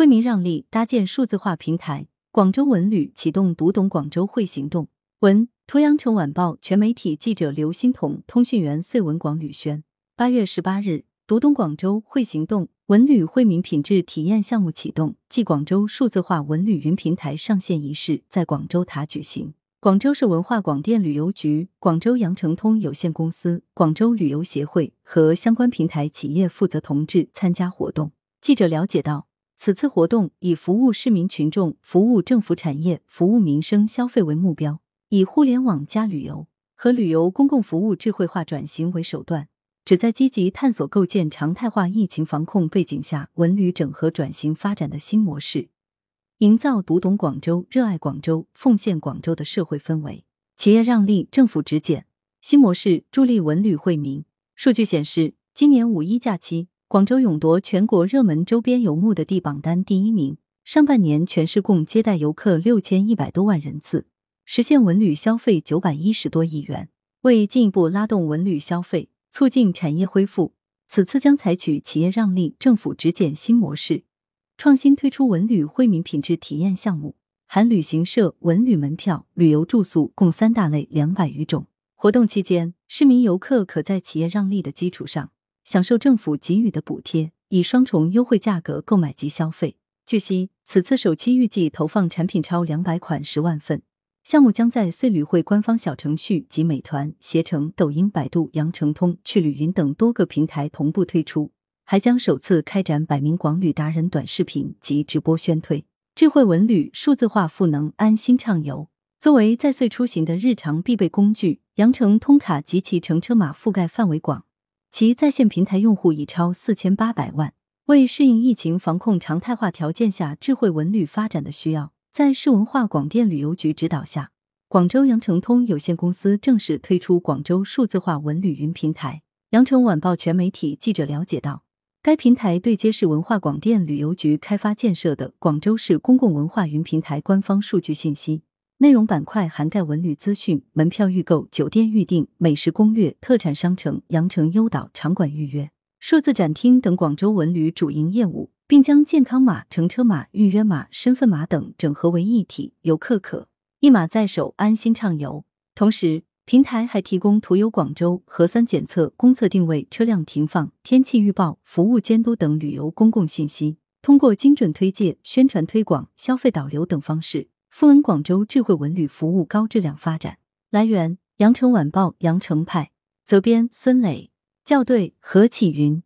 惠民让利搭建数字化平台，广州文旅启动读懂广州会行动。文：图阳城晚报全媒体记者刘欣彤，通讯员穗文广吕轩。八月十八日，读懂广州会行动文旅惠民品质体验项目启动暨广州数字化文旅云平台上线仪式在广州塔举行。广州市文化广电旅游局、广州羊城通有限公司、广州旅游协会和相关平台企业负责同志参加活动。记者了解到，此次活动以服务市民群众、服务政府产业、服务民生消费为目标，以互联网加旅游和旅游公共服务智慧化转型为手段，旨在积极探索构建常态化疫情防控背景下文旅整合转型发展的新模式。营造读懂广州、热爱广州、奉献广州的社会氛围。企业让利，政府直检。新模式助力文旅惠民。数据显示，今年五一假期，广州勇夺全国热门周边游目的地榜单第一名。上半年全市共接待游客六千一百多万人次，实现文旅消费九百一十多亿元。为进一步拉动文旅消费，促进产业恢复，此次将采取企业让利、政府直减新模式。创新推出文旅惠民品质体验项目，含旅行社、文旅门票、旅游住宿共三大类，两百余种。活动期间，市民游客可在企业让利的基础上，享受政府给予的补贴，以双重优惠价格购买及消费。据悉，此次首期预计投放产品超两百款十万份，项目将在穗旅会官方小程序及美团、携程、抖音、百度、羊城通、去旅云等多个平台同步推出。还将首次开展百名广旅达人短视频及直播宣推，智慧文旅数字化赋能，安心畅游。作为在穗出行的日常必备工具，羊城通卡及其乘车码覆盖范围广，其在线平台用户已超四千八百万。为适应疫情防控常态化条件下智慧文旅发展的需要，在市文化广电旅游局指导下，广州羊城通有限公司正式推出广州数字化文旅云平台。羊城晚报全媒体记者了解到。该平台对接市文化广电旅游局开发建设的广州市公共文化云平台官方数据信息，内容板块涵盖文旅资讯、门票预购、酒店预订、美食攻略、特产商城、羊城优导、场馆预约、数字展厅等广州文旅主营业务，并将健康码、乘车码、预约码、身份码等整合为一体，游客可一码在手，安心畅游。同时，平台还提供途游广州核酸检测、公厕定位、车辆停放、天气预报、服务监督等旅游公共信息。通过精准推介、宣传推广、消费导流等方式，赋能广州智慧文旅服务高质量发展。来源：羊城晚报羊城派，责编：孙磊，校对：何启云。